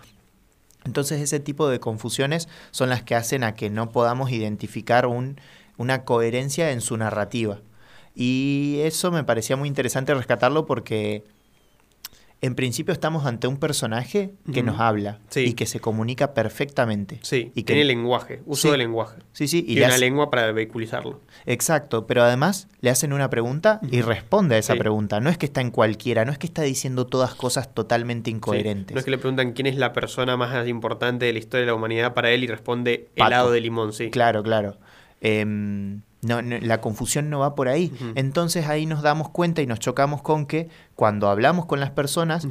B: Entonces ese tipo de confusiones son las que hacen a que no podamos identificar un, una coherencia en su narrativa. Y eso me parecía muy interesante rescatarlo porque en principio estamos ante un personaje que nos habla
C: Sí.
B: y que se comunica perfectamente.
C: Sí,
B: y que
C: tiene lenguaje, uso
B: Sí.
C: de lenguaje.
B: Sí, sí, y le
C: una
B: hace-
C: lengua para vehiculizarlo.
B: Exacto, pero además le hacen una pregunta y responde a esa
C: Sí.
B: pregunta. No es que está en cualquiera, no es que está diciendo todas cosas totalmente incoherentes.
C: No es que le preguntan quién es la persona más importante de la historia de la humanidad para él y responde
B: Pato.
C: helado de limón, sí.
B: Claro, claro. Em, no, no, la confusión no va por ahí. Entonces ahí nos damos cuenta y nos chocamos con que cuando hablamos con las personas,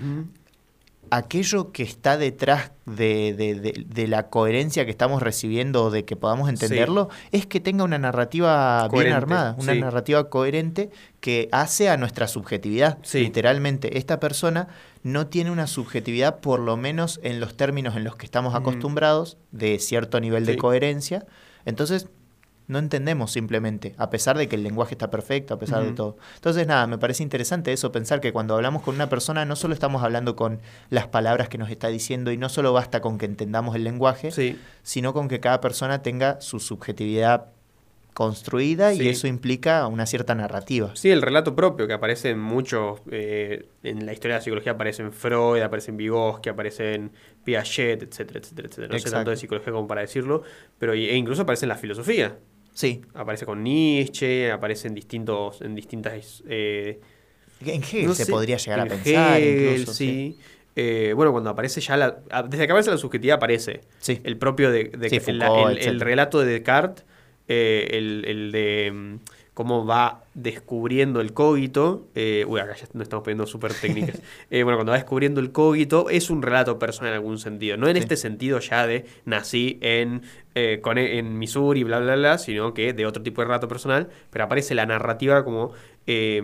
B: aquello que está detrás de, de- de- de la coherencia que estamos recibiendo o de que podamos entenderlo, es que tenga una narrativa bien armada, una
C: sí.
B: narrativa coherente que hace a nuestra subjetividad.
C: Sí.
B: Literalmente, esta persona no tiene una subjetividad, por lo menos en los términos en los que estamos acostumbrados, de cierto nivel de coherencia. Entonces, no entendemos simplemente, a pesar de que el lenguaje está perfecto, a pesar de todo. Entonces, nada, me parece interesante eso, pensar que cuando hablamos con una persona no solo estamos hablando con las palabras que nos está diciendo y no solo basta con que entendamos el lenguaje,
C: Sí,
B: sino con que cada persona tenga su subjetividad construida y eso implica una cierta narrativa.
C: Sí, el relato propio que aparece en muchos, eh, en la historia de la psicología aparece en Freud, aparece en Vygotsky, aparece en Piaget, etcétera, etcétera, etcétera. No sé tanto de psicología como para decirlo, pero e incluso aparece en la filosofía.
B: Sí,
C: Aparece con Nietzsche, aparece en distintos, en distintas eh,
B: en Hegel
C: no
B: se
C: sé,
B: podría llegar a
C: en
B: pensar
C: Hegel,
B: incluso.
C: sí. Eh, bueno, cuando aparece ya la. a- Desde que aparece la subjetividad aparece.
B: Sí.
C: El propio de. de
B: Sí,
C: el, relato de Descartes, eh, el, el de mm, cómo va descubriendo el cogito. Eh, uy, acá ya nos estamos poniendo súper técnicas. Eh, bueno, cuando va descubriendo el cogito, es un relato personal en algún sentido. No en
B: Sí.
C: este sentido ya de nací en, eh, con- en Missouri, bla, bla, bla, sino que de otro tipo de relato personal. Pero aparece la narrativa como eh,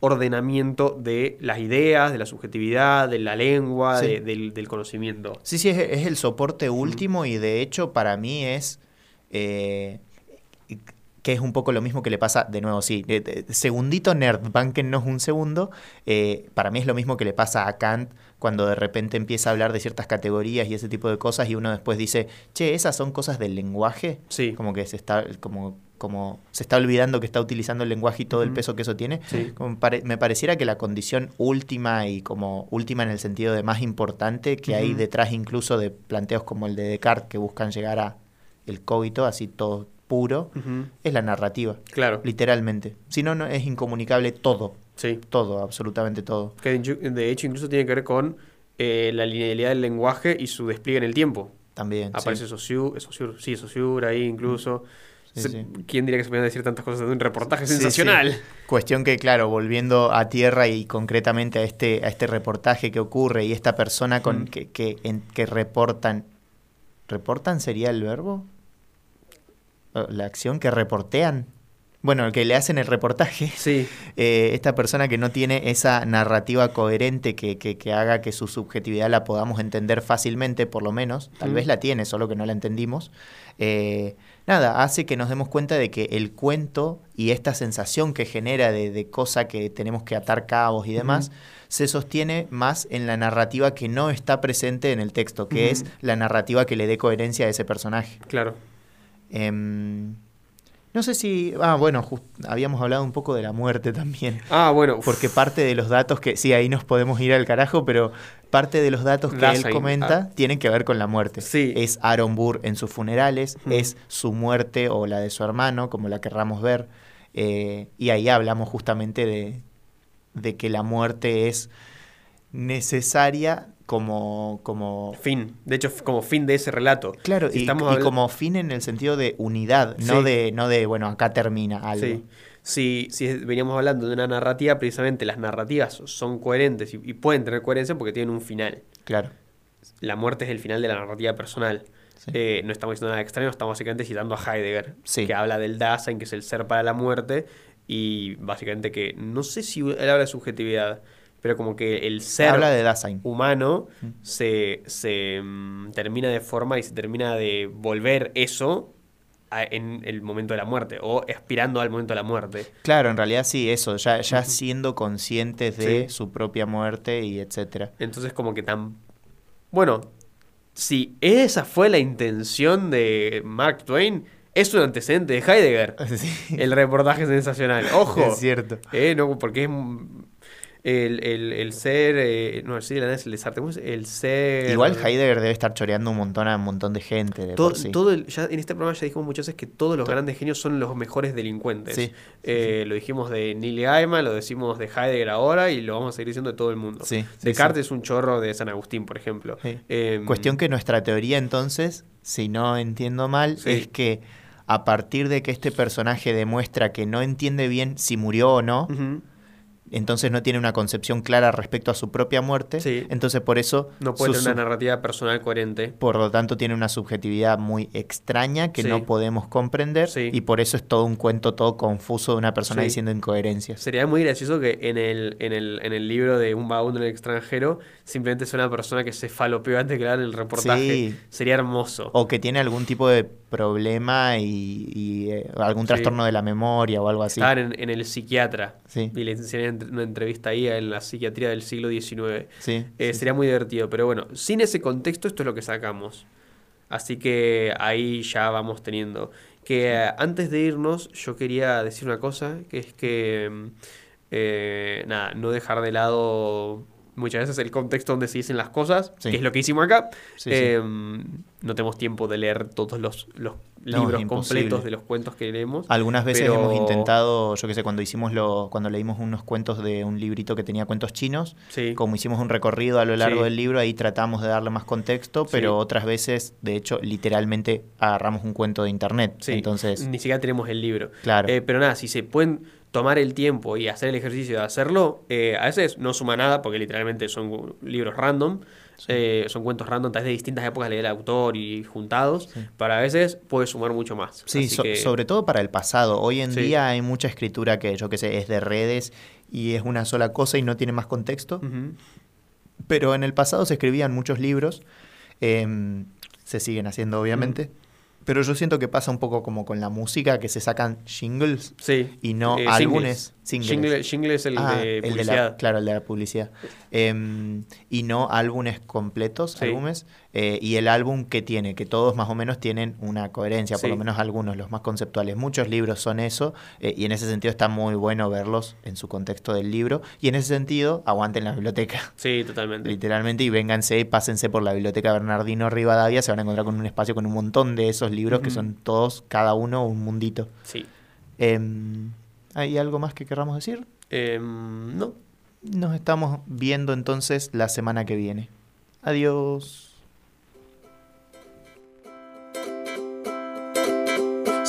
C: ordenamiento de las ideas, de la subjetividad, de la lengua,
B: Sí.
C: de- del, del conocimiento.
B: Sí, sí, es, es el soporte último y de hecho para mí es que es un poco lo mismo que le pasa, de nuevo, sí, de- de- segundito nerd, banquennos un segundo, eh, para mí es lo mismo que le pasa a Kant cuando de repente empieza a hablar de ciertas categorías y ese tipo de cosas y uno después dice, che, esas son cosas del lenguaje,
C: Sí.
B: como que se está, como, como se está olvidando que está utilizando el lenguaje y todo el peso que eso tiene.
C: Sí.
B: Como pare- me pareciera que la condición última y como última en el sentido de más importante que hay detrás incluso de planteos como el de Descartes que buscan llegar a el cogito así todo puro es la narrativa
C: Claro.
B: literalmente si no no es incomunicable todo
C: Sí.
B: todo absolutamente todo
C: Que de hecho incluso tiene que ver con eh, la linealidad del lenguaje y su despliegue en el tiempo.
B: también sí.
C: Aparece Saussure, Saussure- sí, Saussure ahí incluso.
B: Sí,
C: Se-
B: sí.
C: ¿Quién diría que se podían decir tantas cosas de un reportaje
B: Sí,
C: sensacional?
B: sí. Cuestión que, claro, volviendo a tierra y concretamente a este, a este reportaje que ocurre y esta persona con
C: Mm.
B: que, que, en- que reportan. ¿Reportan sería el verbo? ¿O La acción que reportean. Bueno, el que le hacen el reportaje.
C: Sí,
B: Eh, esta persona que no tiene esa narrativa coherente que, que- que haga que su subjetividad la podamos entender fácilmente, por lo menos, tal
C: Mm.
B: vez la tiene, solo que no la entendimos, eh, nada, hace que nos demos cuenta de que el cuento y esta sensación que genera de, de cosa que tenemos que atar cabos y demás, se sostiene más en la narrativa que no está presente en el texto, que es la narrativa que le dé coherencia a ese personaje.
C: claro.
B: Em, no sé si... Ah, bueno, habíamos hablado un poco de la muerte también.
C: Ah, bueno.
B: Porque parte de los datos que, sí, ahí nos podemos ir al carajo, pero parte de los datos que él comenta
C: ah.
B: tienen que ver con la muerte.
C: Sí.
B: Es Aaron Burr en sus funerales, es su muerte o la de su hermano, como la querramos ver. eh, y ahí hablamos justamente de, de que la muerte es necesaria como... como
C: Fin. De hecho, como fin de ese relato.
B: Claro,
C: Si
B: y,
C: estamos
B: y
C: habla-
B: como fin en el sentido de unidad, no, de, no de, bueno, acá termina algo.
C: Sí. Si, si veníamos hablando de una narrativa, precisamente las narrativas son coherentes y, y pueden tener coherencia porque tienen un final.
B: Claro.
C: La muerte es el final de la narrativa personal.
B: Sí.
C: Eh, no estamos diciendo nada extraño, estamos básicamente citando a Heidegger,
B: Sí.
C: que habla del Dasein, que es el ser para la muerte, y básicamente que, no sé si él habla de subjetividad, pero como que el ser
B: Habla de Dasein.
C: humano
B: Mm.
C: se, se mm, termina de formar y se termina de volver eso a- en el momento de la muerte, o aspirando al momento de la muerte.
B: Claro, en realidad sí, eso, ya, ya siendo conscientes de
C: Sí.
B: su propia muerte y etcétera.
C: Entonces como que tan... Bueno, si esa fue la intención de Mark Twain, es un antecedente de Heidegger.
B: Sí,
C: El reportaje sensacional. Ojo.
B: es cierto.
C: Eh, no, porque es el, el, el ser... eh, no, el ser es el desarte. El ser...
B: Igual Heidegger debe estar choreando un montón a un montón de gente. De
C: Todo,
B: por sí.
C: todo el- ya en este programa ya dijimos muchas veces que todos los grandes genios son los mejores delincuentes.
B: Sí, sí,
C: Eh, Lo dijimos de Neil Gaiman, lo decimos de Heidegger ahora y lo vamos a seguir diciendo de todo el mundo. Descartes es un chorro de San Agustín, por ejemplo. Em,
B: Cuestión que nuestra teoría entonces, si no entiendo mal, es que a partir de que este personaje demuestra que no entiende bien si murió o no, entonces no tiene una concepción clara respecto a su propia muerte,
C: Sí.
B: entonces por eso
C: No puede tener una narrativa personal coherente.
B: por lo tanto tiene una subjetividad muy extraña que
C: Sí.
B: no podemos comprender
C: Sí.
B: y por eso es todo un cuento todo confuso de una persona diciendo incoherencias.
C: Sería muy gracioso que en el, en el, en el libro de Un vagabundo en el extranjero simplemente sea una persona que se falopeó antes de que le hagan el reportaje.
B: Sí.
C: Sería hermoso.
B: O que tiene algún tipo de problema y, y, eh, algún trastorno de la memoria o algo así.
C: Estaban en, en el psiquiatra.
B: Sí.
C: Y le una entrevista ahí en la psiquiatría del siglo XIX.
B: Sí,
C: Eh,
B: sí.
C: Sería muy divertido, pero bueno, sin ese contexto esto es lo que sacamos. Así que ahí ya vamos teniendo. Que eh, antes de irnos yo quería decir una cosa, que es que, mm, eh, nada, no dejar de lado muchas veces el contexto donde se dicen las cosas,
B: Sí.
C: que es lo que hicimos acá.
B: Sí, sí.
C: Eh, No tenemos tiempo de leer todos los, los
B: No,
C: libros completos de los cuentos que leemos.
B: Algunas veces
C: pero-
B: hemos intentado, yo qué sé, cuando hicimos lo, cuando leímos unos cuentos de un librito que tenía cuentos chinos,
C: Sí.
B: como hicimos un recorrido a lo largo del libro, ahí tratamos de darle más contexto, pero otras veces, de hecho, literalmente agarramos un cuento de internet. Entonces,
C: ni siquiera tenemos el libro.
B: Claro.
C: Eh, pero nada, si se pueden tomar el tiempo y hacer el ejercicio de hacerlo, eh, a veces no suma nada porque literalmente son libros random, eh, son cuentos random, tal vez de distintas épocas del autor y juntados, pero a veces puede sumar mucho más.
B: sí, so-
C: que-
B: sobre todo para el pasado. Hoy en
C: Sí.
B: día hay mucha escritura que, yo qué sé, es de redes y es una sola cosa y no tiene más contexto. Pero en el pasado se escribían muchos libros, em, se siguen haciendo obviamente, pero yo siento que pasa un poco como con la música, que se sacan jingles
C: Sí.
B: y no
C: Eh,
B: álbumes.
C: singles. Jingle, jingle es el
B: Ah,
C: de
B: el de
C: publicidad.
B: la, claro, el de la publicidad. Em, y no álbumes completos,
C: Sí.
B: álbumes. Eh, y el álbum que tiene, que todos más o menos tienen una coherencia, por lo menos algunos, los más conceptuales. Muchos libros son eso, eh, y en ese sentido está muy bueno verlos en su contexto del libro. Y en ese sentido, aguanten la biblioteca.
C: Sí, totalmente.
B: Literalmente, y vénganse y pásense por la biblioteca Bernardino Rivadavia, se van a encontrar con un espacio con un montón de esos libros que son todos, cada uno, un mundito.
C: Sí.
B: Em, ¿Hay algo más que querramos decir?
C: Em, no.
B: Nos estamos viendo entonces la semana que viene. Adiós.